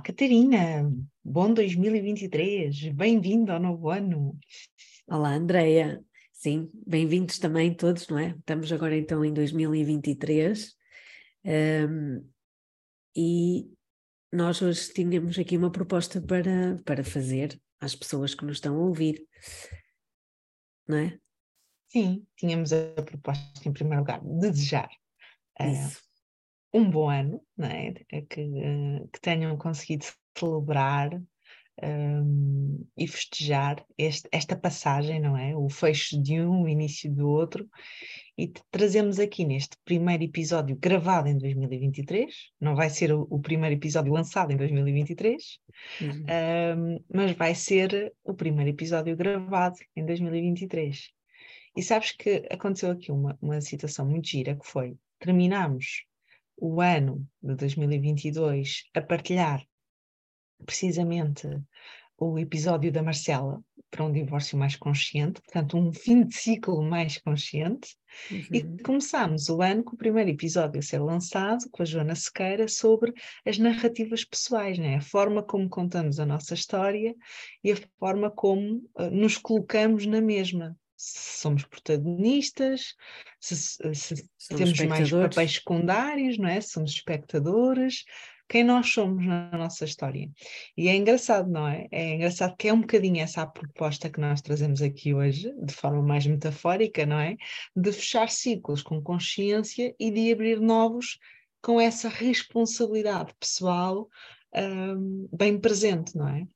Olá, Catarina! Bom 2023! Bem-vindo ao novo ano! Olá, Andreia! Sim, bem-vindos também todos, não é? Estamos agora então em 2023 um, e nós hoje tínhamos aqui uma proposta para, para fazer às pessoas que nos estão a ouvir, não é? Sim, tínhamos a proposta em primeiro lugar de desejar uh, um bom ano, não é? Que, que tenham conseguido celebrar um, e festejar este, esta passagem, não é? O fecho de um, o início do outro. E trazemos aqui neste primeiro episódio gravado em 2023, não vai ser o, o primeiro episódio lançado em 2023, uhum. um, mas vai ser o primeiro episódio gravado em 2023. E sabes que aconteceu aqui uma, uma situação muito gira que foi, terminamos o ano de 2022 a partilhar precisamente o episódio da Marcela para um divórcio mais consciente, portanto, um fim de ciclo mais consciente, uhum. e começámos o ano com o primeiro episódio a ser lançado com a Joana Sequeira sobre as narrativas pessoais, né? a forma como contamos a nossa história e a forma como uh, nos colocamos na mesma se somos protagonistas, se, se temos mais papéis secundários, não é? Se somos espectadores, quem nós somos na nossa história. E é engraçado, não é? É engraçado que é um bocadinho essa a proposta que nós trazemos aqui hoje, de forma mais metafórica, não é? De fechar ciclos com consciência e de abrir novos com essa responsabilidade pessoal um, bem presente, não é?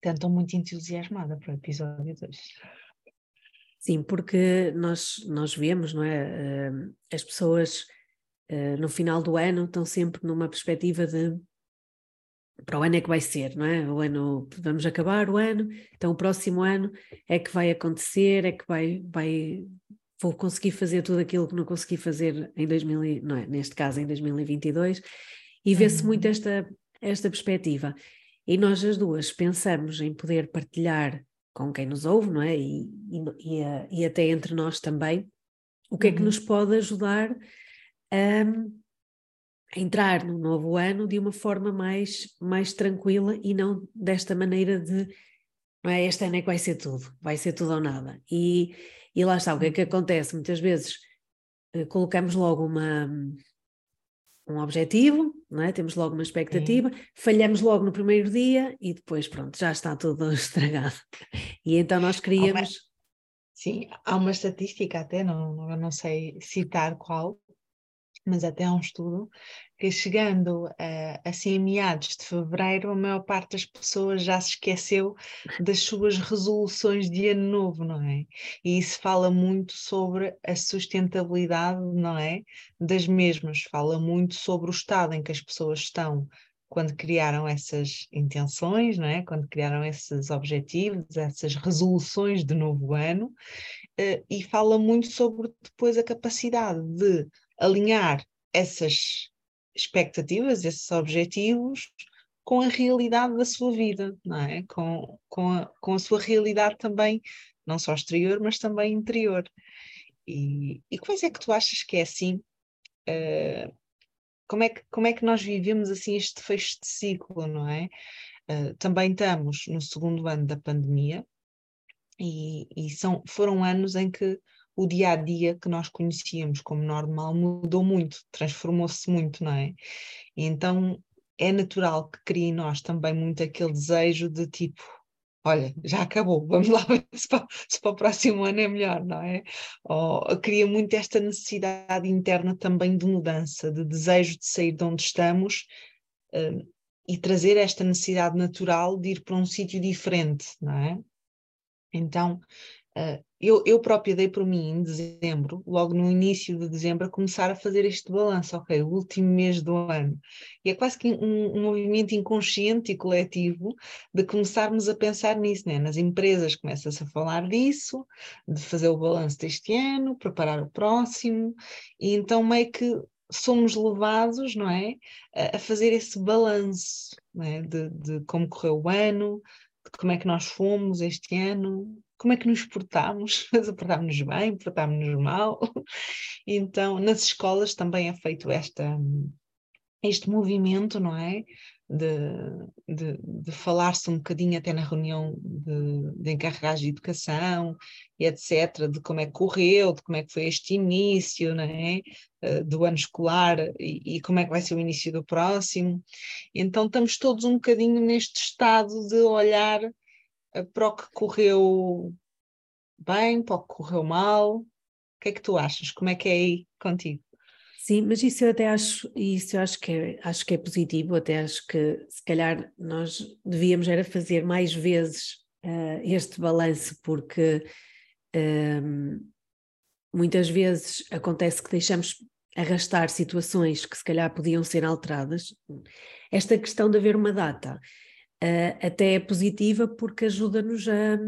Portanto, estou muito entusiasmada para o episódio de hoje. Sim, porque nós, nós vemos, não é? Uh, as pessoas uh, no final do ano estão sempre numa perspectiva de para o ano é que vai ser, não é? O ano, vamos acabar o ano, então o próximo ano é que vai acontecer, é que vai, vai vou conseguir fazer tudo aquilo que não consegui fazer em 2000, não é? Neste caso em 2022, e vê-se uhum. muito esta, esta perspectiva. E nós as duas pensamos em poder partilhar com quem nos ouve, não é? E, e, e, e até entre nós também, o que uhum. é que uhum. nos pode ajudar a, a, entrar no novo ano de uma forma mais, mais tranquila e não desta maneira de não é? Este ano é que vai ser tudo, vai ser tudo ou nada. E, e lá está, o que é que uhum. acontece? Muitas vezes uh, colocamos logo uma, um objetivo, é? temos logo uma expectativa, Sim. falhamos logo no primeiro dia e depois, pronto, já está tudo estragado. E então nós queríamos. Sim, há uma estatística até, não, não sei citar qual, mas até há um estudo que chegando uh, assim a meados de fevereiro, a maior parte das pessoas já se esqueceu das suas resoluções de ano novo, não é? E isso fala muito sobre a sustentabilidade, não é? Das mesmas, fala muito sobre o estado em que as pessoas estão quando criaram essas intenções, não é? Quando criaram esses objetivos, essas resoluções de novo ano, uh, e fala muito sobre depois a capacidade de alinhar essas expectativas, esses objetivos com a realidade da sua vida, não é? Com, com, a, com a sua realidade também, não só exterior, mas também interior. E, e quais é que tu achas que é assim? Uh, como, é que, como é que nós vivemos assim este fecho de ciclo, não é? Uh, também estamos no segundo ano da pandemia e, e são, foram anos em que o dia a dia que nós conhecíamos como normal mudou muito, transformou-se muito, não é? Então é natural que crie em nós também muito aquele desejo de tipo, olha, já acabou, vamos lá ver se para, se para, o próximo ano é melhor, não é? Ou cria muito esta necessidade interna também de mudança, de desejo de sair de onde estamos um, e trazer esta necessidade natural de ir para um sítio diferente, não é? Então, eu, eu própria dei por mim em dezembro, logo no início de dezembro, a começar a fazer este balanço, ok, o último mês do ano. E é quase que um, um movimento inconsciente e coletivo de começarmos a pensar nisso, né? nas empresas começa-se a falar disso, de fazer o balanço deste ano, preparar o próximo, e então meio que somos levados, não é, a, a fazer esse balanço é? de, de como correu o ano, de como é que nós fomos este ano, como é que nos portámos, portámos-nos bem, portámos-nos mal. Então, nas escolas também é feito esta, este movimento, não é? De, de, de falar-se um bocadinho até na reunião de, de encarregados de educação e etc., de como é que correu, de como é que foi este início, não é? Eh, do ano escolar e, e como é que vai ser o início do próximo. Então estamos todos um bocadinho neste estado de olhar para o que correu bem, para o que correu mal. O que é que tu achas? Como é que é aí contigo? Sim, mas isso eu até acho, isso eu acho que é, acho que é positivo, até acho que se calhar nós devíamos era fazer mais vezes uh, este balanço, porque uh, muitas vezes acontece que deixamos arrastar situações que se calhar podiam ser alteradas. Esta questão de haver uma data uh, até é positiva porque ajuda-nos a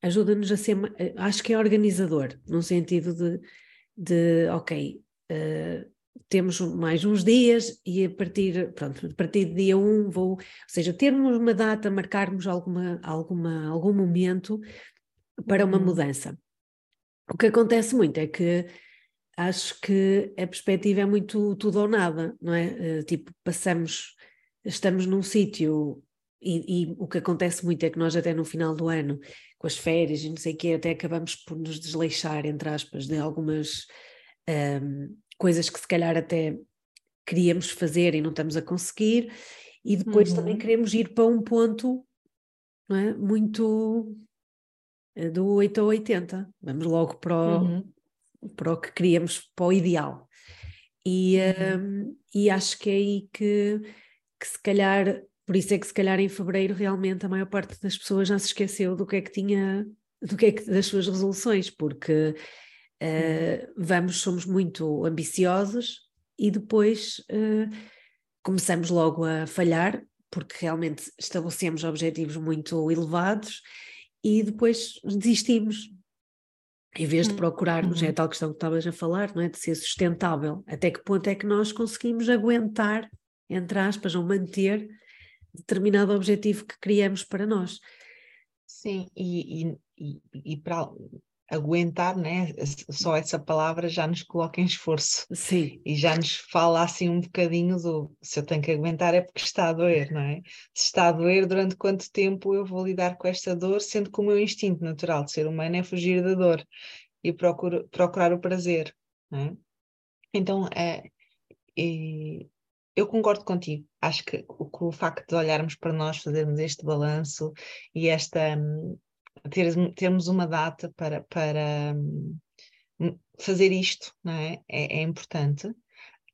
ajuda-nos a ser, acho que é organizador, num sentido de, de ok, uh, temos mais uns dias e a partir, pronto, a partir de dia 1 um vou, ou seja, termos uma data, marcarmos alguma, alguma, algum momento para uma uhum. mudança. O que acontece muito é que acho que a perspectiva é muito tudo ou nada, não é? Tipo, passamos, estamos num sítio e, e, o que acontece muito é que nós até no final do ano, com as férias e não sei o quê, até acabamos por nos desleixar, entre aspas, de algumas um, coisas que se calhar até queríamos fazer e não estamos a conseguir, e depois uhum. também queremos ir para um ponto não é? muito eh, do 8 a 80, vamos logo para o, uhum. para o que queríamos, para o ideal. E, uhum. um, e acho que é aí que, que se calhar por isso é que se calhar em fevereiro realmente a maior parte das pessoas já se esqueceu do que é que tinha, do que é que das suas resoluções, porque uh, vamos, somos muito ambiciosos e depois uh, começamos logo a falhar, porque realmente estabelecemos objetivos muito elevados e depois desistimos. Em vez de hum, procurarmos, é uhum. é a tal questão que estavas a falar, não é? De ser sustentável. Até que ponto é que nós conseguimos aguentar, entre aspas, ou manter determinado objetivo que criamos para nós. Sim, e, e, e, e para aguentar, né? só essa palavra já nos coloca em esforço. Sim. E já nos fala assim um bocadinho do se eu tenho que aguentar é porque está a doer, não é? Se está a doer, durante quanto tempo eu vou lidar com esta dor, sendo que o meu instinto natural de ser humano é fugir da dor e procura, procurar o prazer, não é? Então, é, eu concordo contigo. Acho que o, que o, facto de olharmos para nós, fazermos este balanço e esta ter, termos uma data para, para hum, fazer isto é? É, é importante.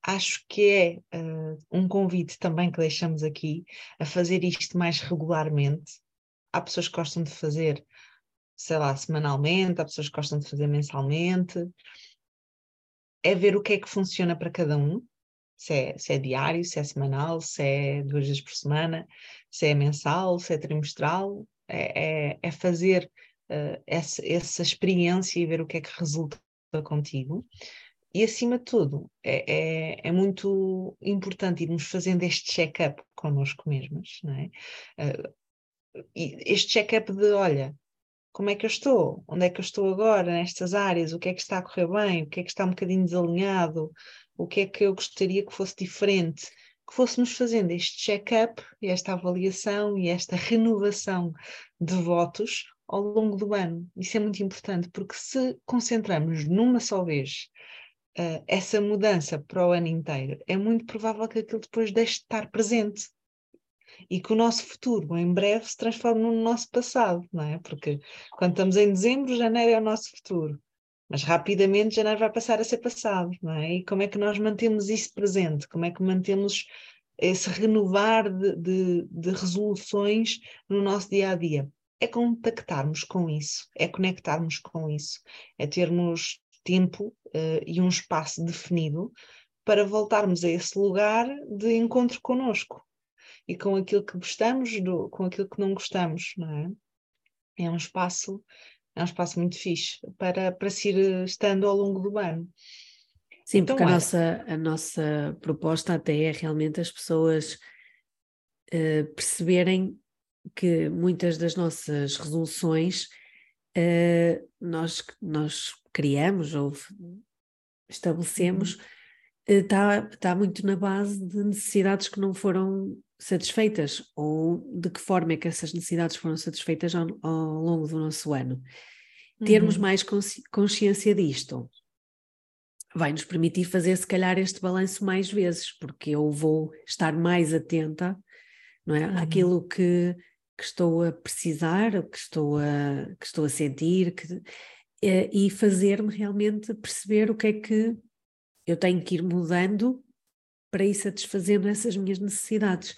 Acho que é uh, um convite também que deixamos aqui a fazer isto mais regularmente. Há pessoas que gostam de fazer, sei lá, semanalmente, há pessoas que gostam de fazer mensalmente. É ver o que é que funciona para cada um se é, se é diário, se é semanal, se é duas vezes por semana, se é mensal, se é trimestral, é, é, é fazer uh, essa, essa experiência e ver o que é que resulta contigo. E acima de tudo, é, é, é muito importante irmos fazendo este check-up connosco mesmos, não é? Uh, este check-up de, olha, como é que eu estou? Onde é que eu estou agora nestas áreas? O que é que está a correr bem? O que é que está um bocadinho desalinhado? O que é que eu gostaria que fosse diferente, que fôssemos fazendo este check-up, esta avaliação e esta renovação de votos ao longo do ano. Isso é muito importante, porque se concentramos numa só vez uh, essa mudança para o ano inteiro, é muito provável que aquilo depois deixe de estar presente e que o nosso futuro em breve se transforme no nosso passado, não é? Porque quando estamos em dezembro, janeiro é o nosso futuro. Mas rapidamente janeiro vai passar a ser passado, não é? E como é que nós mantemos isso presente? Como é que mantemos esse renovar de, de, de resoluções no nosso dia a dia? é contactarmos com isso, é conectarmos com isso, é termos tempo uh, e um espaço definido para voltarmos a esse lugar de encontro conosco e com aquilo que gostamos, do, com aquilo que não gostamos, não é? É um espaço, é um espaço muito fixe para, para se ir estando ao longo do ano. Sim, então, porque a, nossa, a nossa proposta até é realmente as pessoas uh, perceberem que muitas das nossas resoluções uh, nós, nós criamos ou estabelecemos está uhum. uh, tá muito na base de necessidades que não foram satisfeitas ou de que forma é que essas necessidades foram satisfeitas ao, ao longo do nosso ano. Uhum. Termos mais consci consciência disto vai nos permitir fazer se calhar este balanço mais vezes, porque eu vou estar mais atenta não é? Uhum. àquilo que que estou a precisar, que estou a, que estou a sentir, que, eh, e fazer-me realmente perceber o que é que eu tenho que ir mudando para ir satisfazendo essas minhas necessidades.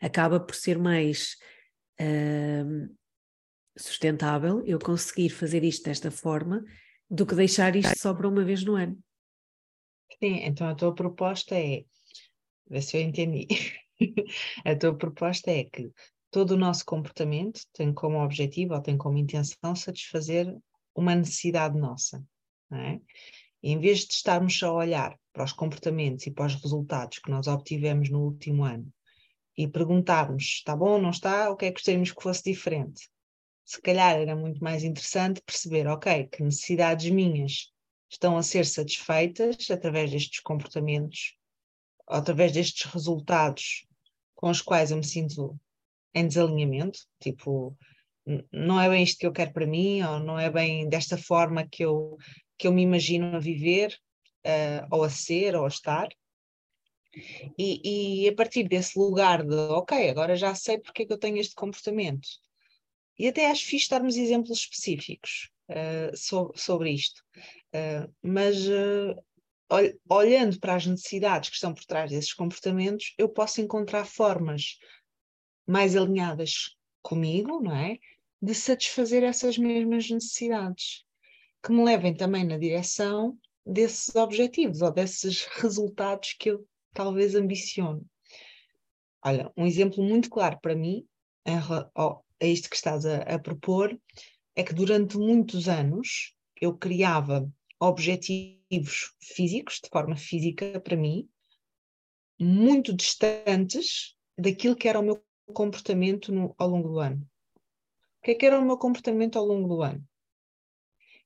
Acaba por ser mais uh, sustentável eu conseguir fazer isto desta forma do que deixar isto só para uma vez no ano. Sim, então a tua proposta é, ver se eu entendi. a tua proposta é que todo o nosso comportamento tem como objetivo ou tem como intenção satisfazer uma necessidade nossa. É? Em vez de estarmos só a olhar para os comportamentos e para os resultados que nós obtivemos no último ano e perguntarmos está bom não está, o que é que gostaríamos que fosse diferente? Se calhar era muito mais interessante perceber, ok, que necessidades minhas estão a ser satisfeitas através destes comportamentos, através destes resultados com os quais eu me sinto em desalinhamento, tipo, não é bem isto que eu quero para mim, ou não é bem desta forma que eu, que eu me imagino a viver, uh, ou a ser, ou a estar. E, e, a partir desse lugar de, ok, agora já sei porque é que eu tenho este comportamento. E até acho fixe darmos exemplos específicos uh, sobre, sobre isto. Uh, mas olhando para as necessidades que estão por trás desses comportamentos, eu posso encontrar formas mais alinhadas comigo, não é? De satisfazer essas mesmas necessidades, que me levem também na direção desses objetivos ou desses resultados que eu talvez ambiciono. Olha, um exemplo muito claro para mim, a isto que estás a, a propor, é que durante muitos anos eu criava objetivos físicos, de forma física para mim, muito distantes daquilo que era o meu comportamento no, ao longo do ano. O que é que era o meu comportamento ao longo do ano?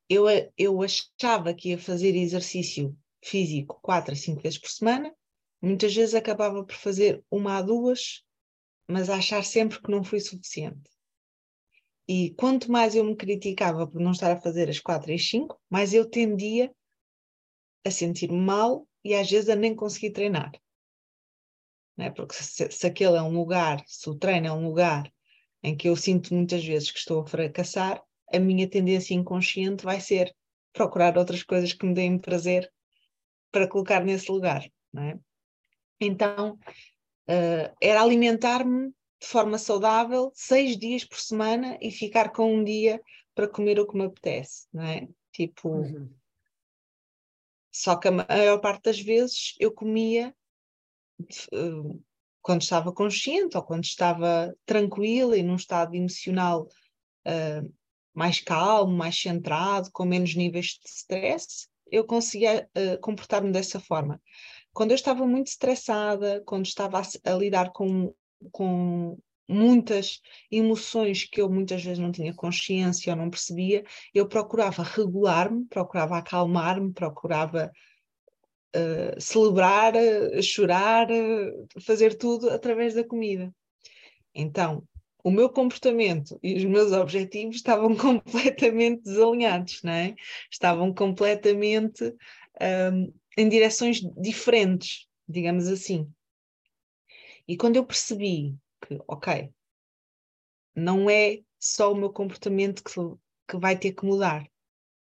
Eu, eu achava que ia fazer exercício físico quatro a cinco vezes por semana, muitas vezes acabava por fazer uma a duas, mas a achar sempre que não foi suficiente. E quanto mais eu me criticava por não estar a fazer as quatro e cinco, mais eu tendia a sentir-me mal e às vezes a nem conseguir treinar né? porque se, se aquele é um lugar, se o treino é um lugar em que eu sinto muitas vezes que estou a fracassar, a minha tendência inconsciente vai ser procurar outras coisas que me deem prazer para colocar nesse lugar. É? Então, uh, era alimentar-me de forma saudável seis dias por semana e ficar com um dia para comer o que me apetece, não é? Tipo, uhum. só que a maior parte das vezes eu comia eh, quando estava consciente ou quando estava tranquila e num estado emocional uh, mais calmo, mais centrado, com menos níveis de stress, eu conseguia uh, comportar-me dessa forma. Quando eu estava muito estressada, quando estava a, a lidar com, com muitas emoções que eu muitas vezes não tinha consciência ou não percebia, eu procurava regular-me, procurava acalmar-me, procurava celebrar, uh, chorar, uh, fazer tudo através da comida. Então, o meu comportamento e os meus objetivos estavam completamente desalinhados, não é? Estavam completamente um, em direções diferentes, digamos assim. E quando eu percebi que, ok, não é só o meu comportamento que, que vai ter que mudar,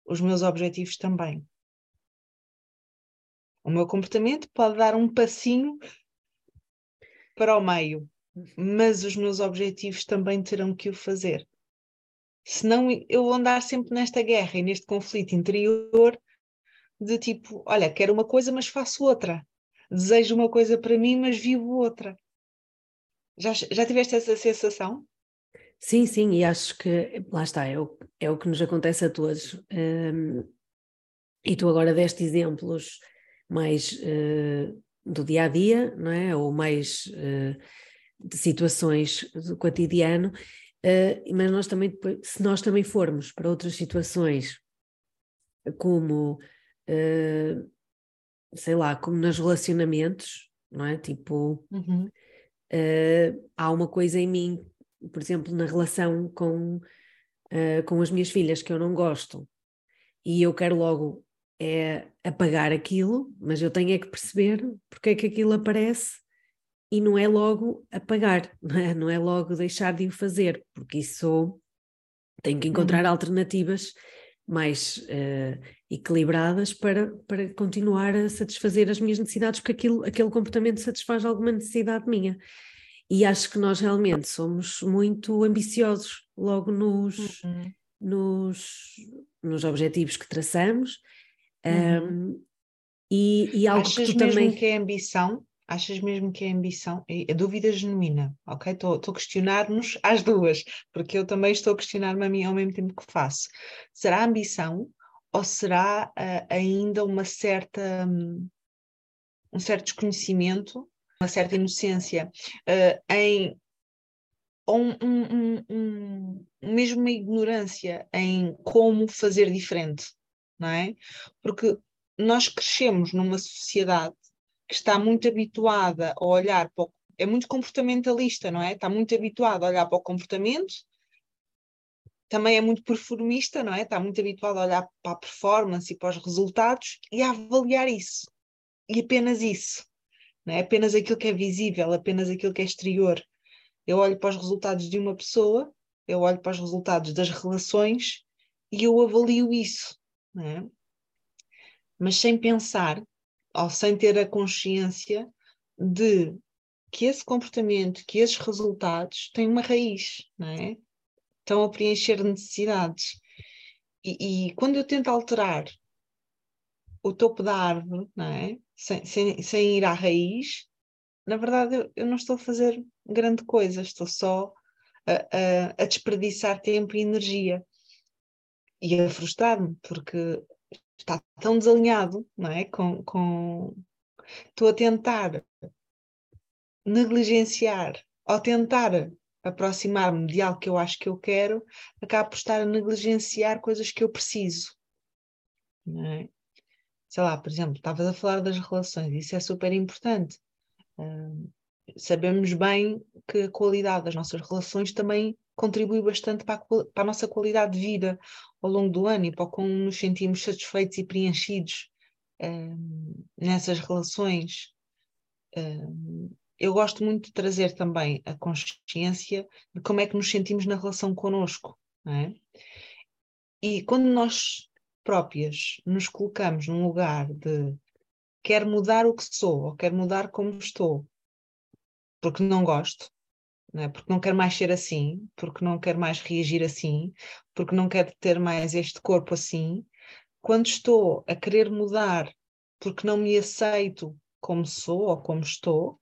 os meus objetivos também. O meu comportamento pode dar um passinho para o meio, mas os meus objetivos também terão que o fazer. Senão eu andar sempre nesta guerra e neste conflito interior de tipo, olha, quero uma coisa, mas faço outra. Desejo uma coisa para mim, mas vivo outra. Já, já tiveste essa sensação? Sim, sim, e acho que lá está, é o, é o que nos acontece a todos. Um, e tu agora deste exemplos mais uh, do dia a dia, não é? Ou mais uh, situações do cotidiano, uh, mas nós também, se nós também formos para outras situações, como, sei lá, como nos relacionamentos, não é? Tipo, uhum. há uma coisa em mim, por exemplo, na relação com, com as minhas filhas que eu não gosto, e eu quero logo é apagar aquilo, mas eu tenho é que perceber porque é que aquilo aparece e não é logo apagar, não é, não é logo deixar de o fazer, porque isso tenho que encontrar uhum. alternativas mais uh, equilibradas para, para continuar a satisfazer as minhas necessidades, porque aquilo, aquele comportamento satisfaz alguma necessidade minha. E acho que nós realmente somos muito ambiciosos logo nos, uhum. nos, nos objetivos que traçamos Uhum. Um, e, e, algo Achas que tu também... que é ambição? Achas mesmo que é ambição? É, dúvida genuína, ok? Estou a questionar-nos às duas, porque eu também estou a questionar-me a mim ao mesmo tempo que faço. Será ambição ou será uh, ainda uma certa, um, um, certo desconhecimento, uma certa inocência uh, em ou um, um, um, mesmo uma ignorância em como fazer diferente? não é? Porque nós crescemos numa sociedade que está muito habituada a olhar para o, é muito comportamentalista, não é? Está muito habituada a olhar para o comportamento, também é muito performista, não é? Está muito habituada a olhar para a performance e para os resultados e a avaliar isso. E apenas isso. Não é? Apenas aquilo que é visível, apenas aquilo que é exterior. Eu olho para os resultados de uma pessoa, eu olho para os resultados das relações e eu avalio isso é? mas sem pensar ou sem ter a consciência de que esse comportamento, que esses resultados têm uma raiz, não é? Estão a preencher necessidades. E, e quando eu tento alterar o topo da árvore, não é? Sem, sem, sem ir à raiz, na verdade eu, eu, não estou a fazer grande coisa, estou só a, a, a desperdiçar tempo e energia e a frustrar-me, porque está tão desalinhado, não é? Com, com... Estou a tentar negligenciar, ou tentar aproximar-me de algo que eu acho que eu quero, acabo por estar a negligenciar coisas que eu preciso. Não é? Sei lá, por exemplo, estavas a falar das relações, isso é super importante. Uh, sabemos bem que a qualidade das nossas relações também contribui bastante para a, para a, nossa qualidade de vida ao longo do ano e para como nos sentimos satisfeitos e preenchidos um, nessas relações. Um, eu gosto muito de trazer também a consciência de como é que nos sentimos na relação connosco. É? E quando nós próprias nos colocamos num lugar de quero mudar o que sou ou quero mudar como estou, porque não gosto, não é? porque não quero mais ser assim, porque não quero mais reagir assim, porque não quero ter mais este corpo assim. Quando estou a querer mudar porque não me aceito como sou ou como estou,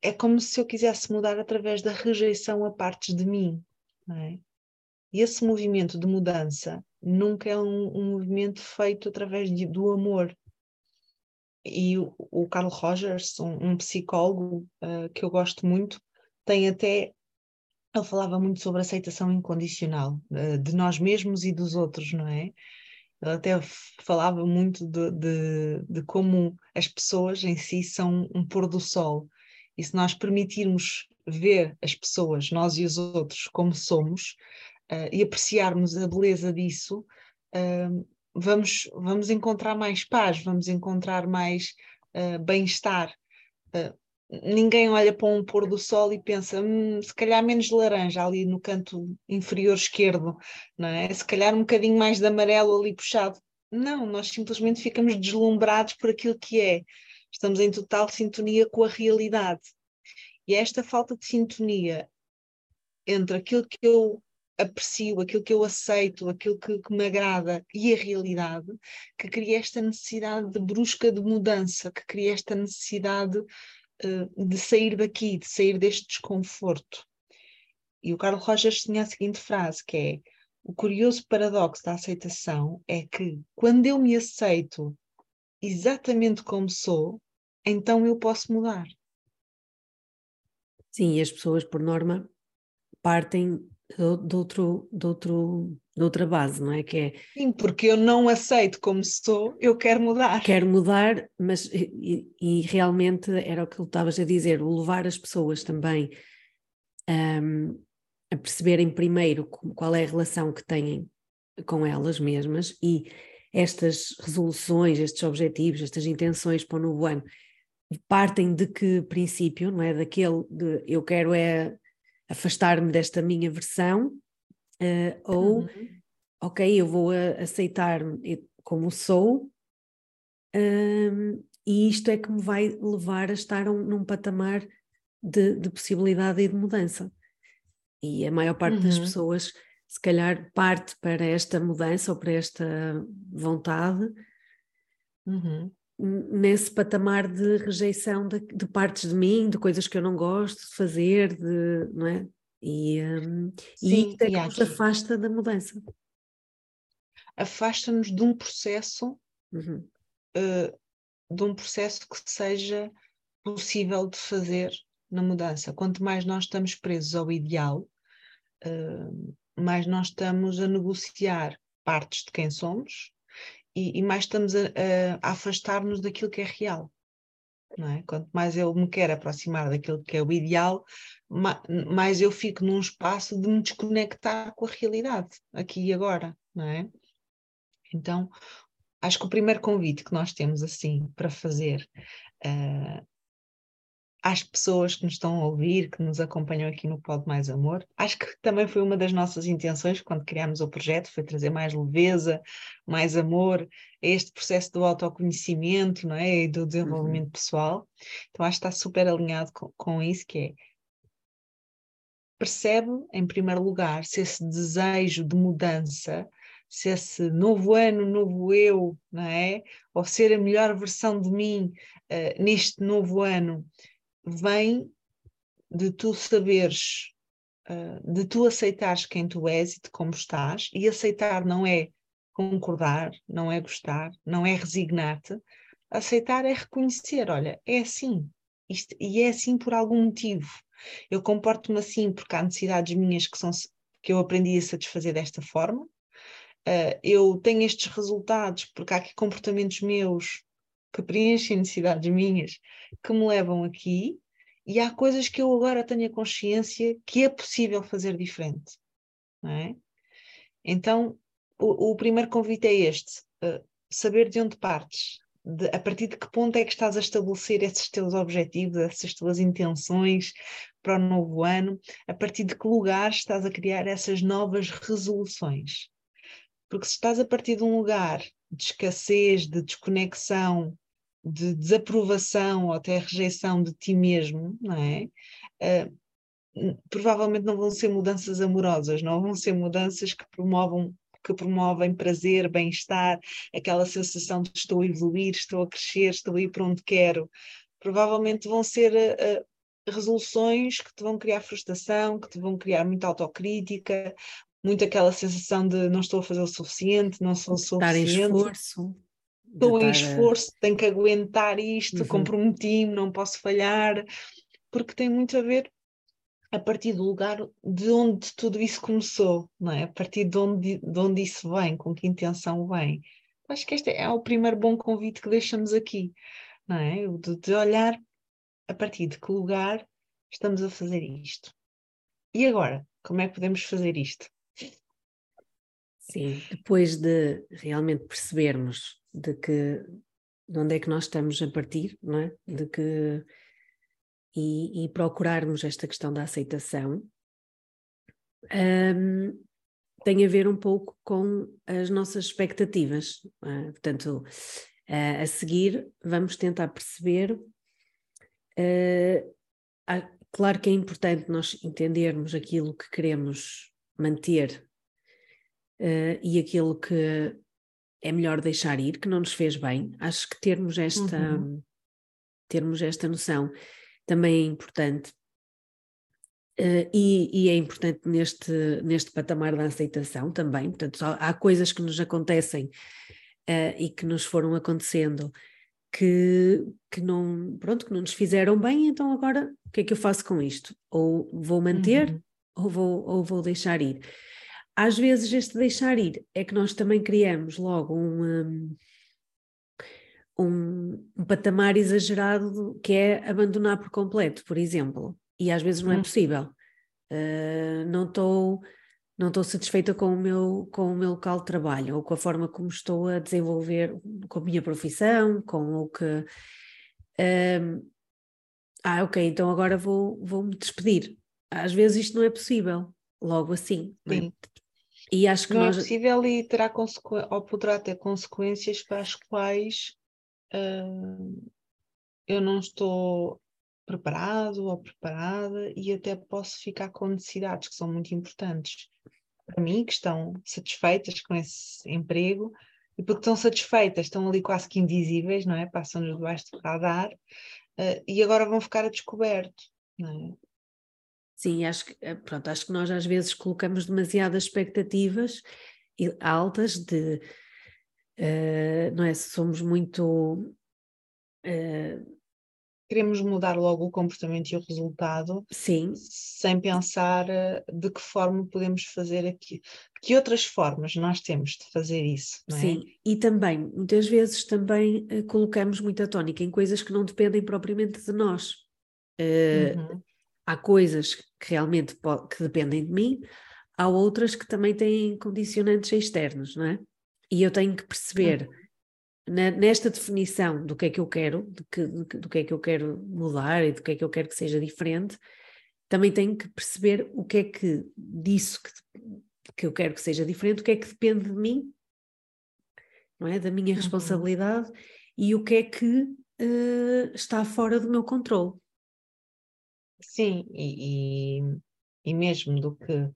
é como se eu quisesse mudar através da rejeição a partes de mim. É? E esse movimento de mudança nunca é um, um movimento feito através de, do amor, e o, o Carl Rogers, um, um psicólogo uh, que eu gosto muito, tem até. Ele falava muito sobre aceitação incondicional uh, de nós mesmos e dos outros, não é? Ele até falava muito de, de, de, como as pessoas em si são um pôr do sol. E se nós permitirmos ver as pessoas, nós e os outros, como somos, uh, e apreciarmos a beleza disso, uh, vamos, vamos encontrar mais paz, vamos encontrar mais uh, bem-estar. Ninguém olha para um pôr do sol e pensa, hum, se calhar menos laranja ali no canto inferior esquerdo, não é? se calhar um bocadinho mais de amarelo ali puxado. Não, nós simplesmente ficamos deslumbrados por aquilo que é. Estamos em total sintonia com a realidade. E esta falta de sintonia entre aquilo que eu aprecio, aquilo que eu aceito, aquilo que, que, me agrada e a realidade, que cria esta necessidade de brusca de mudança, que cria esta necessidade uh, de sair daqui, de sair deste desconforto. E o Carlos Rogers tinha a seguinte frase, que é o curioso paradoxo da aceitação é que quando eu me aceito exatamente como sou, então eu posso mudar. Sim, e as pessoas, por norma, partem de, outro, de, outro, de outra base, não é? Que é Sim, porque eu não aceito como sou, eu quero mudar. Quero mudar, mas e, e realmente era o que tu estavas a dizer, o levar as pessoas também um, a perceberem primeiro qual é a relação que têm com elas mesmas e estas resoluções, estes objetivos, estas intenções para o novo ano partem de que princípio, não é? Daquele de eu quero é afastar-me desta minha versão uh, ou uhum. ok, eu vou aceitar-me como sou um, e isto é que me vai levar a estar um, num patamar de, de possibilidade e de mudança. E a maior parte uhum. das pessoas, se calhar, parte para esta mudança ou para esta vontade uhum. nesse patamar de rejeição de, de, partes de mim, de coisas que eu não gosto de fazer, de, não é? E, um, Sim, e isto é que nos afasta da mudança. Afasta-nos de um processo, uhum. uh, de um processo que seja possível de fazer na mudança. Quanto mais nós estamos presos ao ideal, uh, mais nós estamos a negociar partes de quem somos e, e mais estamos a, a, afastar-nos daquilo que é real. Não é? Quanto mais eu me quero aproximar daquilo que é o ideal, mais eu fico num espaço de me desconectar com a realidade, aqui e agora, não é? Então, acho que o primeiro convite que nós temos assim para fazer uh, às pessoas que nos estão a ouvir, que nos acompanham aqui no Pode Mais Amor. Acho que também foi uma das nossas intenções quando criámos o projeto, foi trazer mais leveza, mais amor a este processo do autoconhecimento não é? e do desenvolvimento uhum. pessoal. Então acho que está super alinhado com, com isso, que é percebe, em primeiro lugar, se esse desejo de mudança, se esse novo ano, novo eu, não é? Ou ser a melhor versão de mim uh, neste novo ano, vem de tu saberes, uh, de tu aceitares quem tu és e de como estás, e aceitar não é concordar, não é gostar, não é resignar-te, aceitar é reconhecer, olha, é assim, isto, e é assim por algum motivo. Eu comporto-me assim porque há necessidades minhas que, são, que eu aprendi a satisfazer desta forma, uh, eu tenho estes resultados porque há aqui comportamentos meus que preenchem necessidades minhas que me levam aqui e há coisas que eu agora tenho a consciência que é possível fazer diferente. Não é? Então, o, o primeiro convite é este: uh, saber de onde partes, de, a partir de que ponto é que estás a estabelecer esses teus objetivos, essas tuas intenções para o novo ano, a partir de que lugar estás a criar essas novas resoluções. Porque se estás a partir de um lugar de escassez, de desconexão, de desaprovação ou até rejeição de ti mesmo, não é? Uh, provavelmente não vão ser mudanças amorosas, não vão ser mudanças que promovam que promovem prazer, bem-estar, aquela sensação de estou a evoluir, estou a crescer, estou a ir para onde quero. Provavelmente vão ser uh, resoluções que te vão criar frustração, que te vão criar muita autocrítica, muito aquela sensação de não estou a fazer o suficiente, não sou o suficiente. Estar em esforço estou em esforço, tenho que aguentar isto, uhum. comprometi-me, não posso falhar, porque tem muito a ver a partir do lugar de onde tudo isso começou, não é? A partir de onde, de onde isso vem, com que intenção vem. Acho que este é o primeiro bom convite que deixamos aqui, não é? De, de olhar a partir de que lugar estamos a fazer isto. E agora, como é que podemos fazer isto? Sim, depois de realmente percebermos de que de onde é que nós estamos a partir, não é? De que e, e procurarmos esta questão da aceitação um, tem a ver um pouco com as nossas expectativas. É? Portanto, uh, a seguir vamos tentar perceber. Uh, claro que é importante nós entendermos aquilo que queremos manter uh, e aquilo que é melhor deixar ir, que não nos fez bem. Acho que termos esta, uhum. termos esta noção também é importante. Uh, e, e, é importante neste, neste patamar da aceitação também. Portanto, há coisas que nos acontecem uh, e que nos foram acontecendo que, que, não, pronto, que não nos fizeram bem, então agora o que é que eu faço com isto? Ou vou manter uhum. ou, vou, ou vou deixar ir. Às vezes este deixar ir é que nós também criamos logo um, um, um patamar exagerado que é abandonar por completo, por exemplo, e às vezes não é uhum. possível. Uh, não estou não estou satisfeita com o meu com o meu local de trabalho ou com a forma como estou a desenvolver com a minha profissão, com o que um, ah, ok, então agora vou, vou me despedir. Às vezes isto não é possível, logo assim. É? E acho que não é nós... é possível e terá ou poderá ter consequências para as quais uh, eu não estou preparado ou preparada e até posso ficar com necessidades que são muito importantes para mim, que estão satisfeitas com esse emprego e porque estão satisfeitas, estão ali quase que invisíveis, não é? Passam-nos debaixo do radar uh, e agora vão ficar a descoberto, não é? Sim, acho que, eh, pronto, acho que nós às vezes colocamos demasiadas expectativas altas de, uh, não é? Somos muito uh, queremos mudar logo o comportamento e o resultado, Sim. sem pensar de que forma podemos fazer aqui, que outras formas nós temos de fazer isso. É? Sim, e também, muitas vezes também colocamos muita tónica em coisas que não dependem propriamente de nós. Uh, uhum. Há coisas que realmente que dependem de mim, há outras que também têm condicionantes externos, não é? E eu tenho que perceber uhum na, nesta definição do que é que eu quero, do que, do, que é que eu quero mudar e do que é que eu quero que seja diferente, também tenho que perceber o que é que disso que, que eu quero que seja diferente, o que é que depende de mim, não é? Da minha uhum. responsabilidade e o que é que uh, está fora do meu controle. Sim, e, e, e mesmo do que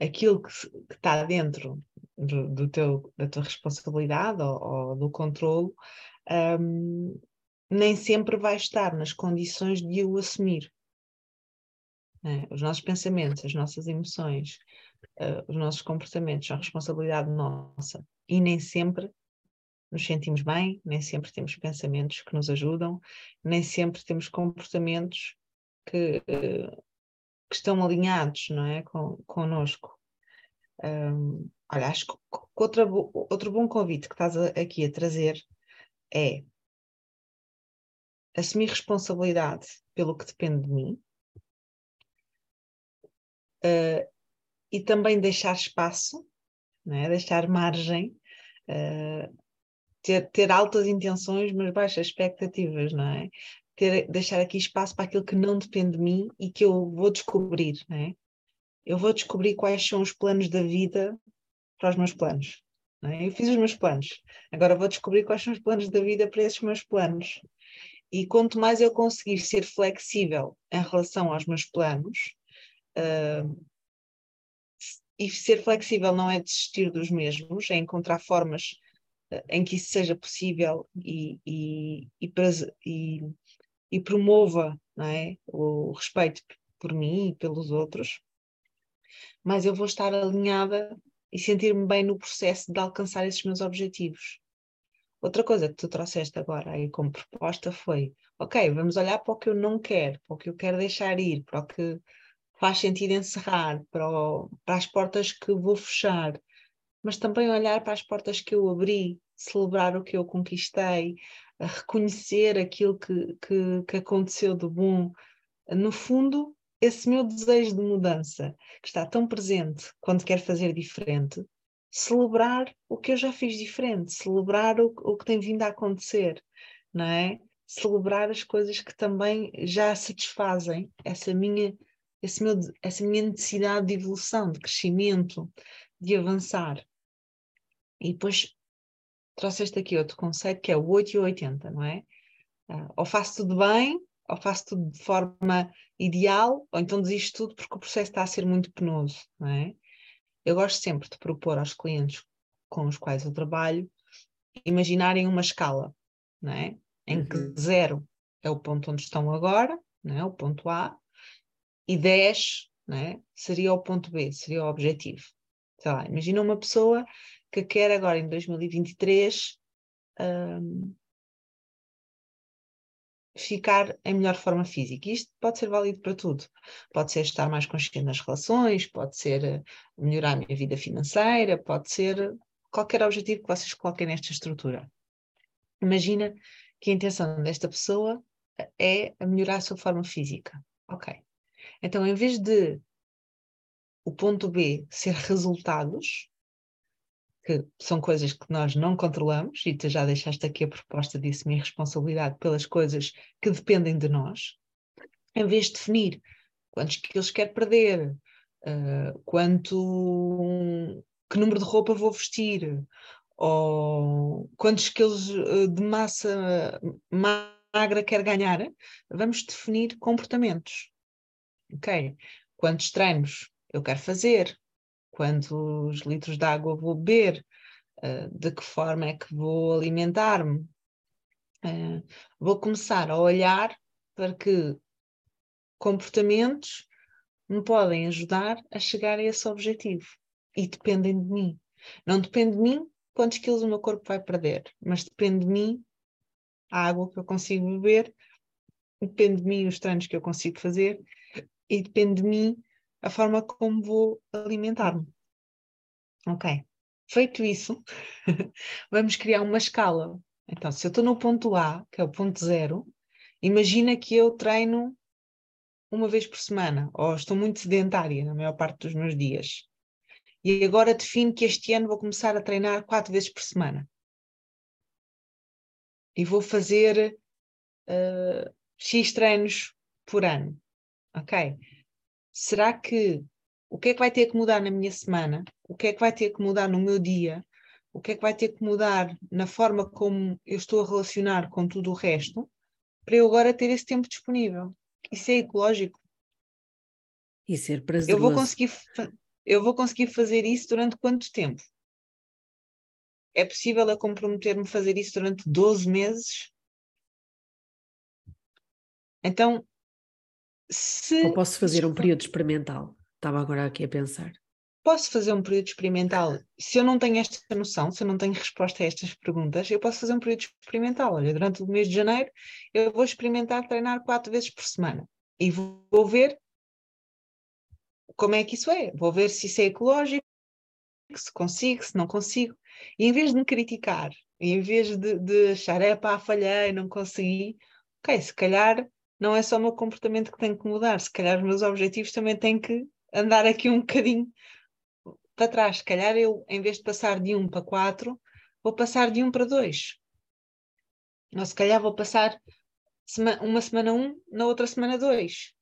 aquilo que, está dentro do, do, teu, da tua responsabilidade ou, ou do controlo, um, nem sempre vai estar nas condições de o assumir. É? Os nossos pensamentos, as nossas emoções, uh, os nossos comportamentos são responsabilidade nossa e nem sempre nos sentimos bem, nem sempre temos pensamentos que nos ajudam, nem sempre temos comportamentos que, que estão alinhados não é, com, connosco. Um, olha, acho que outra, outro bom convite que estás aqui a trazer é assumir responsabilidade pelo que depende de mim uh, e também deixar espaço, é? deixar margem, uh, ter, ter altas intenções, mas baixas expectativas, não é? Deixar aqui espaço para aquilo que não depende de mim e que eu vou descobrir, né? Eu vou descobrir quais são os planos da vida para os meus planos. É? Eu fiz os meus planos, agora vou descobrir quais são os planos da vida para esses meus planos. E quanto mais eu conseguir ser flexível em relação aos meus planos, uh, e ser flexível não é desistir dos mesmos, é encontrar formas uh, em que isso seja possível e, e, e, e promova é? o respeito por mim e pelos outros, mas eu vou estar alinhada e sentir-me bem no processo de alcançar esses meus objetivos. Outra coisa que tu trouxeste agora aí como proposta foi: ok, vamos olhar para o que eu não quero, para o que eu quero deixar ir, para o que faz sentido encerrar, para, o, para as portas que vou fechar, mas também olhar para as portas que eu abri, celebrar o que eu conquistei, a reconhecer aquilo que, que, que aconteceu de bom. No fundo, esse meu desejo de mudança, que está tão presente quando quero fazer diferente, celebrar o que eu já fiz diferente, celebrar o, o que tem vindo a acontecer, não é? Celebrar as coisas que também já satisfazem essa minha, esse meu, essa minha necessidade de evolução, de crescimento, de avançar. E depois trouxeste aqui outro conceito que é o 8 e o 80, não é? Uh, ou faço tudo bem, ou faço tudo de forma ideal, ou então desisto tudo porque o processo está a ser muito penoso, não é? eu gosto sempre de propor aos clientes com os quais eu trabalho imaginarem uma escala, não é? em que uhum. zero é o ponto onde estão agora, não é? o ponto A, e 10 é? seria o ponto B, seria o objetivo. Sei lá, imagina uma pessoa que quer agora em 2023 um, ficar em melhor forma física. Isto pode ser válido para tudo. Pode ser estar mais consciente nas relações, pode ser eh, melhorar a minha vida financeira, pode ser qualquer objetivo que vocês coloquem nesta estrutura. Imagina que a intenção desta pessoa é melhorar a sua forma física. Ok. Então, em vez de o ponto B ser resultados, que são coisas que nós não controlamos, e tu já deixaste aqui a proposta disso, minha responsabilidade pelas coisas que dependem de nós, em vez de definir quantos quilos quer perder, uh, quanto, que número de roupa vou vestir, ou quantos quilos uh, de massa magra quer ganhar, vamos definir comportamentos. Ok? Quantos treinos eu quero fazer? Quantos litros de água vou beber, uh, de que forma é que vou alimentar-me. Uh, vou começar a olhar para que comportamentos me podem ajudar a chegar a esse objetivo e dependem de mim. Não depende de mim quantos quilos o meu corpo vai perder, mas depende de mim a água que eu consigo beber, depende de mim os treinos que eu consigo fazer e depende de mim a forma como vou alimentar-me. Ok. Feito isso, vamos criar uma escala. Então, se eu estou no ponto A, que é o ponto zero, imagina que eu treino uma vez por semana, ou estou muito sedentária na maior parte dos meus dias. E agora defino que este ano vou começar a treinar quatro vezes por semana. E vou fazer uh, X treinos por ano. Ok? Será que o que é que vai ter que mudar na minha semana? O que é que vai ter que mudar no meu dia? O que é que vai ter que mudar na forma como eu estou a relacionar com tudo o resto para eu agora ter esse tempo disponível? Isso é ecológico. E ser prazeroso. Eu vou conseguir, eu vou conseguir fazer isso durante quanto tempo? É possível eu comprometer-me a fazer isso durante 12 meses? Então, se, Ou posso fazer um período experimental? Estava agora aqui a pensar. Posso fazer um período experimental. Se eu não tenho esta noção, se eu não tenho resposta a estas perguntas, eu posso fazer um período experimental. Olha, durante o mês de janeiro, eu vou experimentar treinar quatro vezes por semana e vou ver como é que isso é. Vou ver se isso é ecológico, se consigo, se não consigo. E em vez de me criticar, em vez de, de achar, é pá, falhei, não consegui, ok, se calhar não é só o meu comportamento que tem que mudar, se calhar os meus objetivos também têm que andar aqui um bocadinho para trás. Se calhar eu, em vez de passar de 1 para 4, vou passar de 1 para 2. Ou se calhar vou passar uma semana 1, na outra semana 2.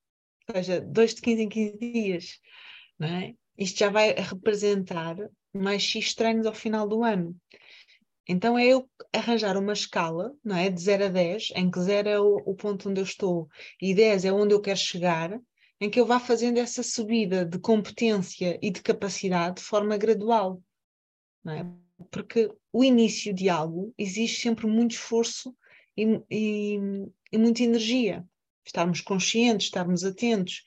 Ou seja, 2 de 15 em 15 dias. Não é? Isto já vai representar mais X treinos ao final do ano. Então é eu arranjar uma escala, não é? De 0 a 10, em que 0 é o, o, ponto onde eu estou e 10 é onde eu quero chegar, em que eu vá fazendo essa subida de competência e de capacidade de forma gradual, não é? Porque o início de algo exige sempre muito esforço e, e, e muita energia. Estarmos conscientes, estarmos atentos,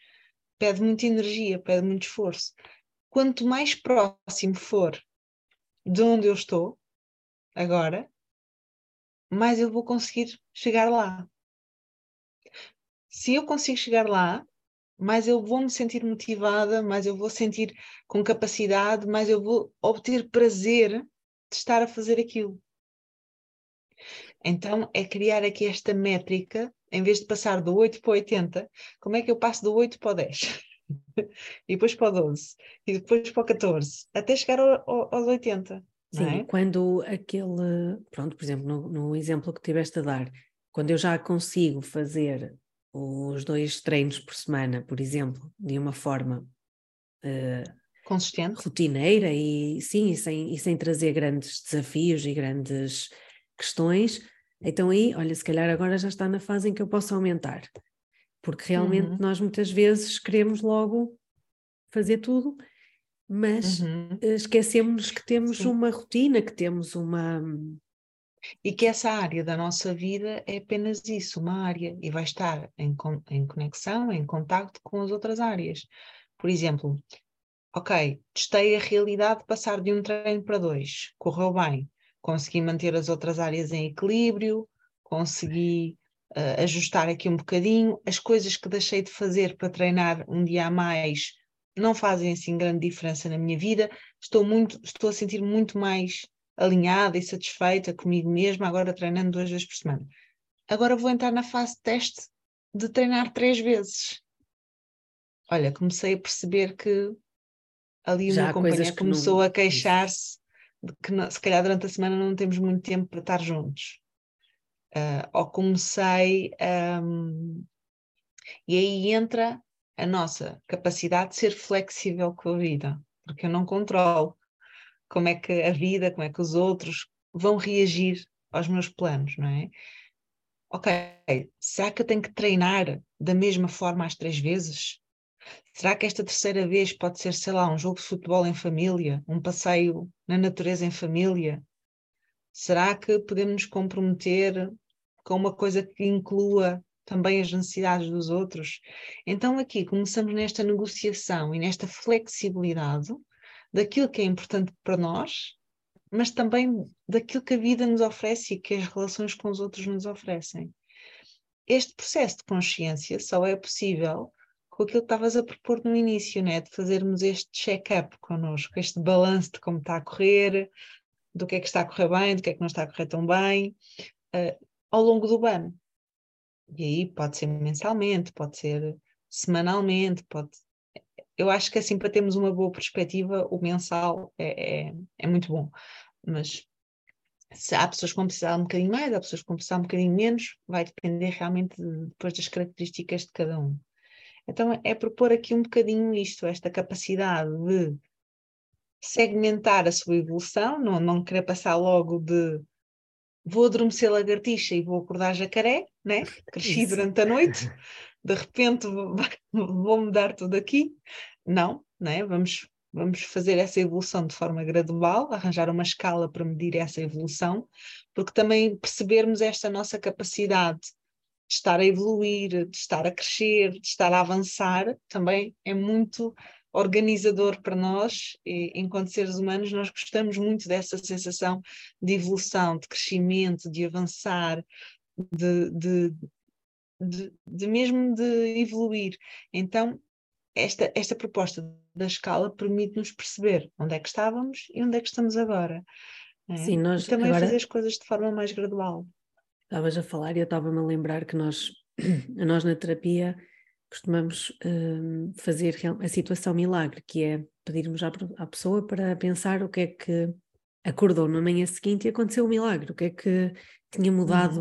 pede muita energia, pede muito esforço. Quanto mais próximo for de onde eu estou, agora, mais eu vou conseguir chegar lá. Se eu consigo chegar lá, mais eu vou me sentir motivada, mais eu vou sentir com capacidade, mais eu vou obter prazer de estar a fazer aquilo. Então, é criar aqui esta métrica, em vez de passar do 8 para o 80, como é que eu passo do 8 para o 10? e depois para o 12, e depois para o 14, até chegar ao, ao, aos 80. Sim, é? quando aquele, pronto, por exemplo, no, no, exemplo que tiveste a dar, quando eu já consigo fazer os dois treinos por semana, por exemplo, de uma forma uh, consistente, rotineira e sim, e sem, e sem trazer grandes desafios e grandes questões, então aí, olha, se calhar agora já está na fase em que eu posso aumentar, porque realmente uhum. nós muitas vezes queremos logo fazer tudo mas uhum. esquecemos que temos Sim. uma rotina, que temos uma. E que essa área da nossa vida é apenas isso, uma área, e vai estar em, em conexão, em contacto com as outras áreas. Por exemplo, ok, testei a realidade de passar de um treino para dois, correu bem, consegui manter as outras áreas em equilíbrio, consegui uh, ajustar aqui um bocadinho, as coisas que deixei de fazer para treinar um dia a mais não fazem assim grande diferença na minha vida, estou muito, estou a sentir muito mais alinhada e satisfeita comigo mesma, agora treinando duas vezes por semana. Agora vou entrar na fase de teste de treinar três vezes. Olha, comecei a perceber que ali Já uma companhia começou não... a queixar-se de que não, se calhar durante a semana não temos muito tempo para estar juntos. Uh, ou comecei um, e aí entra a nossa capacidade de ser flexível com a vida, porque eu não controlo como é que a vida, como é que os outros vão reagir aos meus planos, não é? Ok, será que eu tenho que treinar da mesma forma às três vezes? Será que esta terceira vez pode ser, sei lá, um jogo de futebol em família, um passeio na natureza em família? Será que podemos nos comprometer com uma coisa que inclua também as necessidades dos outros? Então, aqui começamos nesta negociação e nesta flexibilidade daquilo que é importante para nós, mas também daquilo que a vida nos oferece e que as relações com os outros nos oferecem. Este processo de consciência só é possível com aquilo que estavas a propor no início, né? de fazermos este check-up connosco, este balanço de como está a correr, do que é que está a correr bem, do que é que não está a correr tão bem, uh, ao longo do ano. E aí pode ser mensalmente, pode ser semanalmente, pode. Eu acho que assim, para termos uma boa perspectiva, o mensal é, é, é muito bom. Mas se há pessoas que vão precisar um bocadinho mais, há pessoas que vão precisar um bocadinho menos, vai depender realmente de, depois das características de cada um. Então é propor aqui um bocadinho isto, esta capacidade de segmentar a sua evolução, não, não querer passar logo de vou adormecer lagartixa e vou acordar jacaré, né? cresci Isso. durante a noite, de repente vou mudar tudo aqui. Não, né? vamos, vamos fazer essa evolução de forma gradual, arranjar uma escala para medir essa evolução, porque também percebermos esta nossa capacidade de estar a evoluir, de estar a crescer, de estar a avançar, também é muito organizador para nós, e, enquanto seres humanos, nós gostamos muito dessa sensação de evolução, de crescimento, de avançar, de, de, de, de mesmo de evoluir. Então, esta, esta proposta da escala permite-nos perceber onde é que estávamos e onde é que estamos agora. É? Sim, nós e também agora... fazer as coisas de forma mais gradual. Estavas a falar e eu estava-me a lembrar que nós, nós na terapia costumamos um, fazer a situação milagre, que é pedirmos à, à, pessoa para pensar o que é que acordou na manhã seguinte e aconteceu o um milagre, o que é que tinha mudado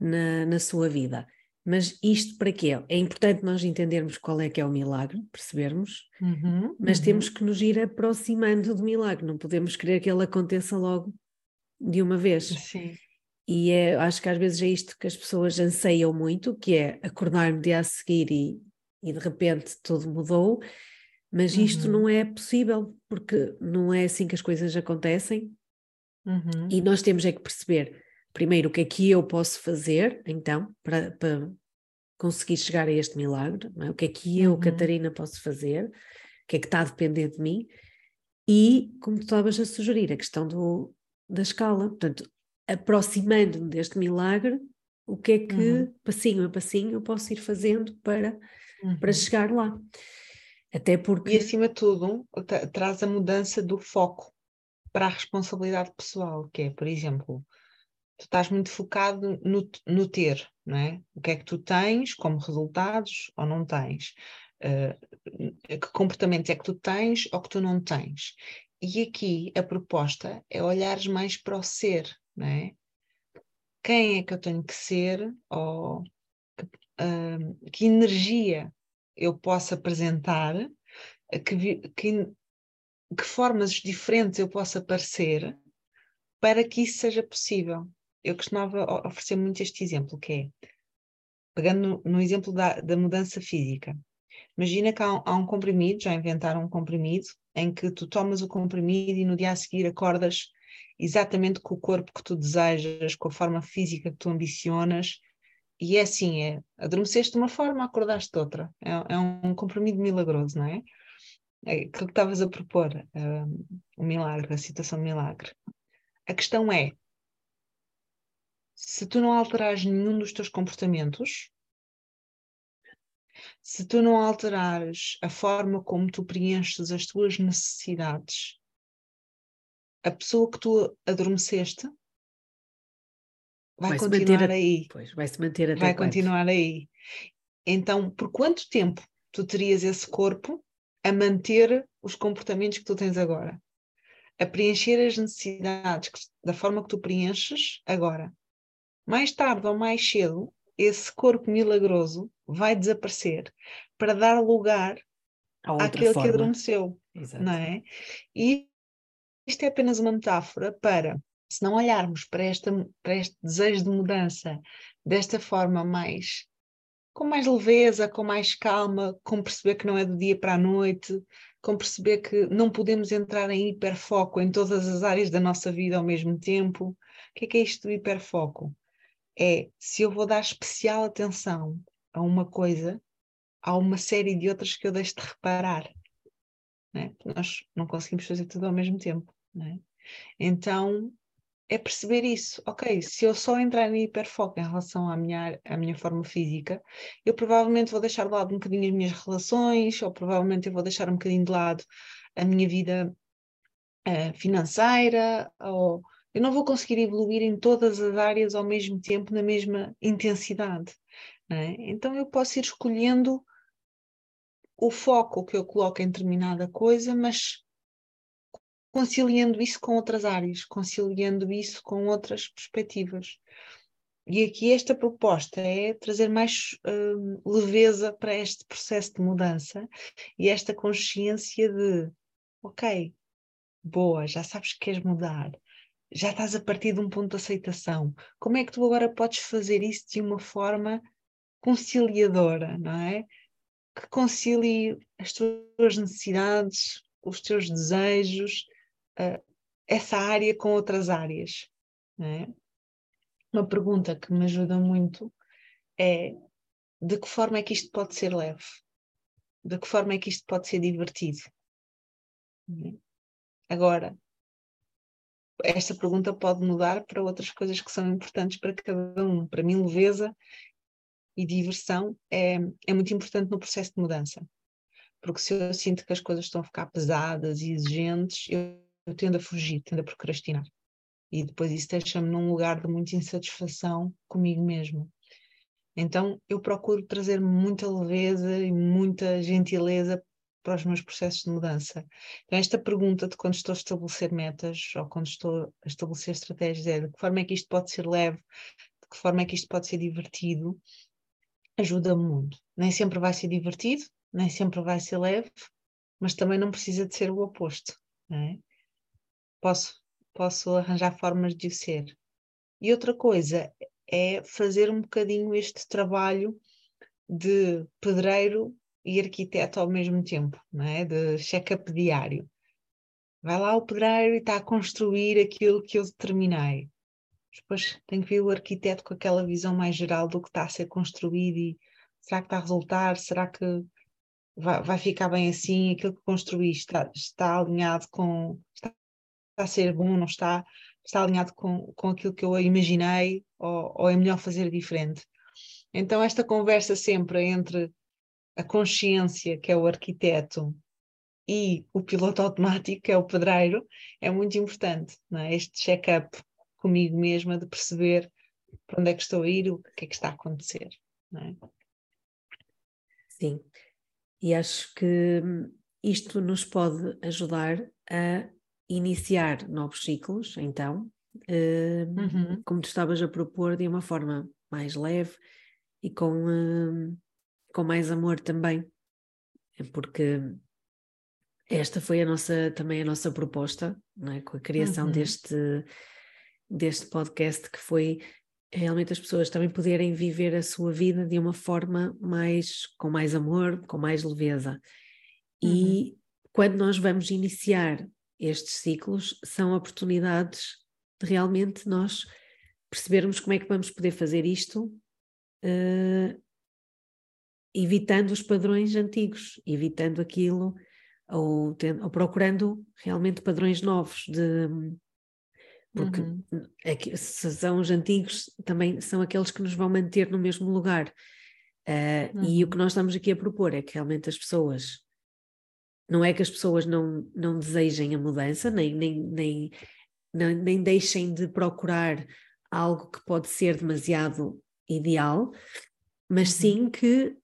uhum. na, na sua vida. Mas isto para quê? É importante nós entendermos qual é que é o milagre, percebermos, uhum, mas uhum. temos que nos ir aproximando do milagre, não podemos querer que ele aconteça logo de uma vez. Sim. E é, acho que às vezes é isto que as pessoas anseiam muito, que é acordar no dia a seguir e, e de repente tudo mudou, mas isto uhum. não é possível, porque não é assim que as coisas acontecem. Uhum. E nós temos é que perceber, primeiro, o que é que eu posso fazer, então, para, para conseguir chegar a este milagre, é? o que é que eu, uhum. Catarina, posso fazer, o que é que está a depender de mim, e, como tu estavas a sugerir, a questão do, da escala. Portanto, aproximando-me deste milagre, o que é que, uhum. passinho a passinho, eu posso ir fazendo para, uhum. para chegar lá. Até porque. E acima de tudo, traz a mudança do foco para a responsabilidade pessoal, que é, por exemplo, tu estás muito focado no, no ter, não é? O que é que tu tens como resultados ou não tens? Uh, que comportamentos é que tu tens ou que tu não tens? E aqui a proposta é olhares mais para o ser, é? Quem é que eu tenho que ser ou uh, que energia eu posso apresentar, que, que, que formas diferentes eu posso aparecer para que isso seja possível. Eu costumava oferecer muito este exemplo, que é, pegando no, no exemplo da, da mudança física, Imagina que há um, há um comprimido, já inventaram um comprimido, em que tu tomas o comprimido e no dia a seguir acordas exatamente com o corpo que tu desejas, com a forma física que tu ambicionas, e é assim, é, adormeceste de uma forma, acordaste de outra. É, é um comprimido milagroso, não é? É aquilo que estavas a propor, um, o milagre, a citação de milagre. A questão é, se tu não alterares nenhum dos teus comportamentos, se tu não alterares a forma como tu preenches as tuas necessidades, a pessoa que tu adormeceste vai, vai continuar a... aí. Pois, vai se manter até Vai quanto? continuar aí. Então, por quanto tempo tu terias esse corpo a manter os comportamentos que tu tens agora? A preencher as necessidades da forma que tu preenches agora. Mais tarde ou mais cedo, esse corpo milagroso vai desaparecer para dar lugar àquele forma. que adormeceu. Exato. Não é? E isto é apenas uma metáfora para, se não olharmos para, esta, para este desejo de mudança desta forma mais com mais leveza, com mais calma, com perceber que não é do dia para a noite, com perceber que não podemos entrar em hiperfoco em todas as áreas da nossa vida ao mesmo tempo. O que é, que é isto do hiperfoco? É se eu vou dar especial atenção a uma coisa, há uma série de outras que eu deixo de reparar. Né? Nós não conseguimos fazer tudo ao mesmo tempo. Né? Então, é perceber isso. Ok, se eu só entrar em hiperfoco em relação à minha, à minha forma física, eu provavelmente vou deixar de lado um bocadinho as minhas relações, ou provavelmente eu vou deixar um bocadinho de lado a minha vida uh, financeira, ou eu não vou conseguir evoluir em todas as áreas ao mesmo tempo, na mesma intensidade. É? Então eu posso ir escolhendo o foco que eu coloco em determinada coisa, mas conciliando isso com outras áreas, conciliando isso com outras perspectivas. E aqui esta proposta é trazer mais uh, leveza para este processo de mudança e esta consciência de, ok, boa, já sabes que queres mudar, já estás a partir de um ponto de aceitação. Como é que tu agora podes fazer isso de uma forma conciliadora, não é? Que concilie as tuas necessidades, os teus desejos, uh, essa área com outras áreas. É? Uma pergunta que me ajuda muito é de que forma é que isto pode ser leve? De que forma é que isto pode ser divertido? É? Agora, esta pergunta pode mudar para outras coisas que são importantes para cada um. Para mim, leveza e diversão é, é muito importante no processo de mudança. Porque se eu sinto que as coisas estão a ficar pesadas e exigentes, eu eu tendo a fugir, tendo a procrastinar. E depois isso deixa-me num lugar de muita insatisfação comigo mesmo. Então eu procuro trazer muita leveza e muita gentileza para os meus processos de mudança. Então, esta pergunta de quando estou a estabelecer metas ou quando estou a estabelecer estratégias é de que forma é que isto pode ser leve, de que forma é que isto pode ser divertido, ajuda-me muito. Nem sempre vai ser divertido, nem sempre vai ser leve, mas também não precisa de ser o oposto. É? posso, posso arranjar formas de o ser. E outra coisa é fazer um bocadinho este trabalho de pedreiro e arquiteto ao mesmo tempo, não é? de check-up diário. Vai lá o pedreiro e está a construir aquilo que eu determinei. Depois tem que vir o arquiteto com aquela visão mais geral do que está a ser construído e será que está a resultar? Será que vai, vai ficar bem assim? Aquilo que construí está, está alinhado com, está a ser bom, não está, está alinhado com, com aquilo que eu imaginei, ou, ou é melhor fazer diferente. Então, esta conversa sempre entre a consciência, que é o arquiteto, e o piloto automático, que é o pedreiro, é muito importante. Não é? Este check-up comigo mesma de perceber para onde é que estou a ir, o que é que está a acontecer. É? Sim, e acho que isto nos pode ajudar a iniciar novos ciclos, então, uh, uhum. como tu estavas a propor, de uma forma mais leve e com, uh, com mais amor também, porque esta foi a nossa, também a nossa proposta, não é? com a criação uhum. deste, deste podcast, que foi realmente as pessoas também poderem viver a sua vida de uma forma mais com mais amor, com mais leveza. Uhum. E quando nós vamos iniciar estes ciclos, são oportunidades de realmente nós percebermos como é que vamos poder fazer isto, uh, evitando os padrões antigos, evitando aquilo, ou, tendo, ou procurando realmente padrões novos de porque uhum. é que, se são os antigos, também são aqueles que nos vão manter no mesmo lugar. Uh, uhum. E o que uhum. nós estamos aqui a propor é que realmente as pessoas, não é que as pessoas não, não desejem a mudança, nem, nem, nem, nem, nem deixem de procurar algo que pode ser demasiado ideal, mas uhum. sim que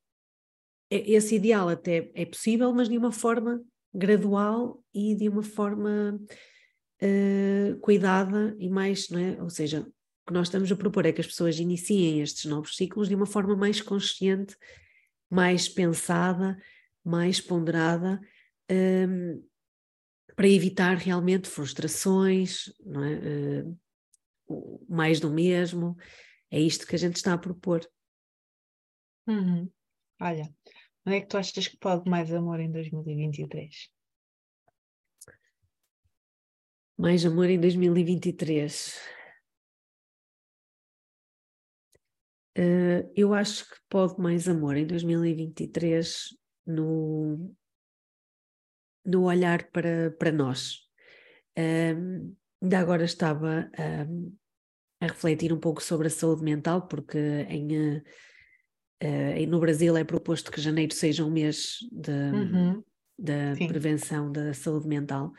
esse ideal até é possível, mas de uma forma gradual e de uma forma uh, cuidada e mais, não é? Ou seja, o que nós estamos a propor é que as pessoas iniciem estes novos ciclos de uma forma mais consciente, mais pensada, mais ponderada, um, ehm, para evitar realmente frustrações, não é? Uh, mais do mesmo. É isto que a gente está a propor. Uhum. Olha, onde é que tu achas que pode mais amor em 2023? Mais amor em 2023. Uh, eh, eu acho que pode mais amor em 2023 no, no olhar para, para nós. Um, ainda agora estava um, a refletir um pouco sobre a saúde mental, porque em, uh, uh, no Brasil é proposto que janeiro seja um mês de, uhum. da prevenção da saúde mental.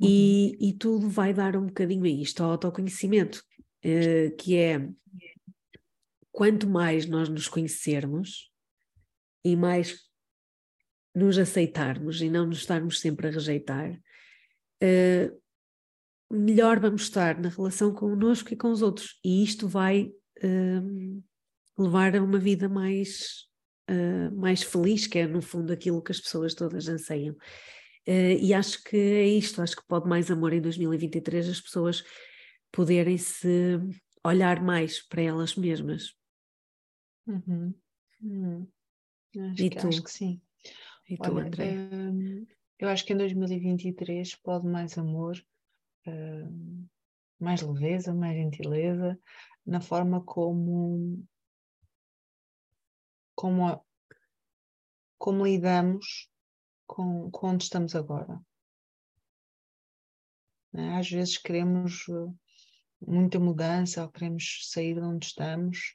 E, uhum. e tudo vai dar um bocadinho a isto, ao autoconhecimento, uh, que é quanto mais nós nos conhecermos e mais nos aceitarmos e não nos estarmos sempre a rejeitar, uh, melhor vamos estar na relação connosco e com os outros. E isto vai uh, levar a uma vida mais, uh, mais feliz, que é no fundo aquilo que as pessoas todas anseiam. Uh, e acho que é isto, acho que pode mais amor em 2023 as pessoas poderem se olhar mais para elas mesmas. Uhum. Uhum. Acho, e que, tu? acho que sim. E tu, Olha, André? Um, eu acho que em 2023 pode mais amor, uh, mais leveza, mais gentileza, na forma como, como, como lidamos com, com onde estamos agora. Né? Às vezes queremos uh, muita mudança ou queremos sair de onde estamos.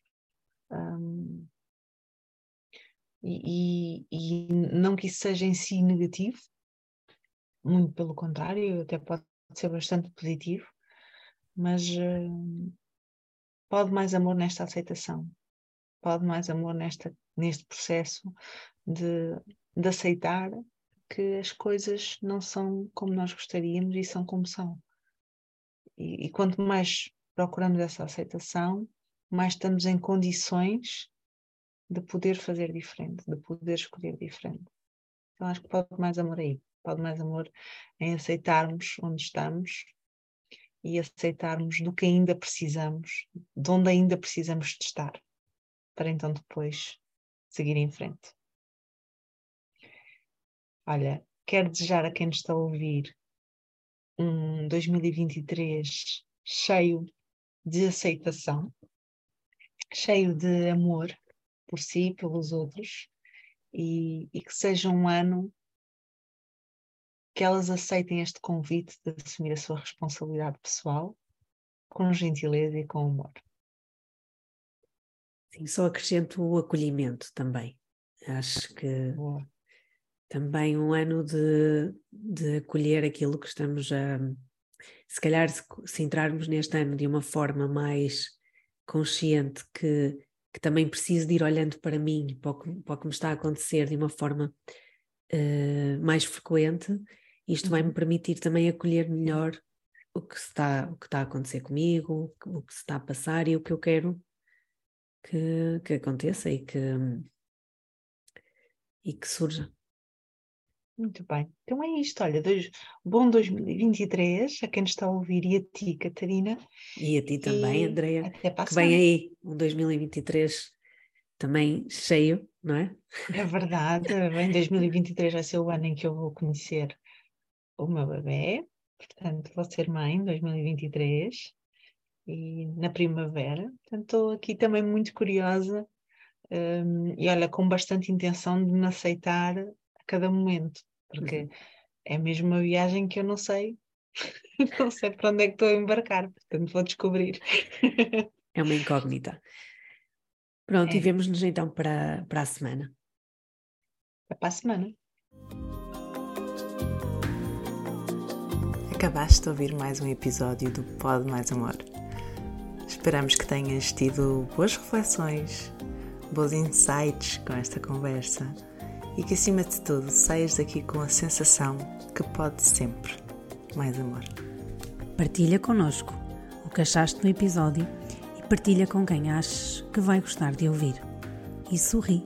Um, e, e, não que isso seja em si negativo, muito pelo contrário, até pode ser bastante positivo, mas uh, pode mais amor nesta aceitação, pode mais amor nesta, neste processo de, de aceitar que as coisas não são como nós gostaríamos e são como são. E, e quanto mais procuramos essa aceitação, mais estamos em condições de poder fazer diferente, de poder escolher diferente. Então acho que pode mais amor aí, pode mais amor em aceitarmos onde estamos e aceitarmos do que ainda precisamos, de onde ainda precisamos de estar, para então depois seguir em frente. Olha, quero desejar a quem nos está a ouvir um 2023 cheio de aceitação, cheio de amor por si e pelos outros, e, e, que seja um ano que elas aceitem este convite de assumir a sua responsabilidade pessoal com gentileza e com amor. Sim, só acrescento o acolhimento também. Acho que Boa também um ano de, de acolher aquilo que estamos a. Se calhar, se, se entrarmos neste ano de uma forma mais consciente, que, que também preciso de ir olhando para mim, para o que, para o que me está a acontecer de uma forma uh, mais frequente, isto vai-me uhum. permitir também acolher melhor o que está, o que está a acontecer comigo, o que se está a passar e o que eu quero que, que aconteça e que, e que surja. Muito bem. Então é isto, olha, dois, bom 2023 a quem nos está a ouvir e a ti, Catarina. E a ti também, Andreia. Até para que vem aí um 2023 também cheio, não é? É verdade, em 2023 vai ser o ano em que eu vou conhecer o meu bebê, portanto vou ser mãe em 2023 e na primavera, portanto estou aqui também muito curiosa um, e olha, com bastante intenção de me aceitar cada momento, porque uhum. é mesmo uma viagem que eu não sei, não sei para onde é que estou a embarcar, portanto vou descobrir. É uma incógnita. Pronto, é. e vemos-nos então para, para a semana. Até para a semana. Acabaste de ouvir mais um episódio do Pod Mais Amor. Esperamos que tenhas tido boas reflexões, bons insights com esta conversa e que, acima de tudo, saias daqui com a sensação que pode sempre mais amor. Partilha connosco o que achaste do episódio partilha com quem achas que vai gostar de ouvir. E sorri,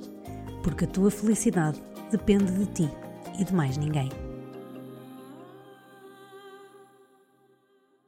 porque a tua felicidade depende de ti e de mais ninguém.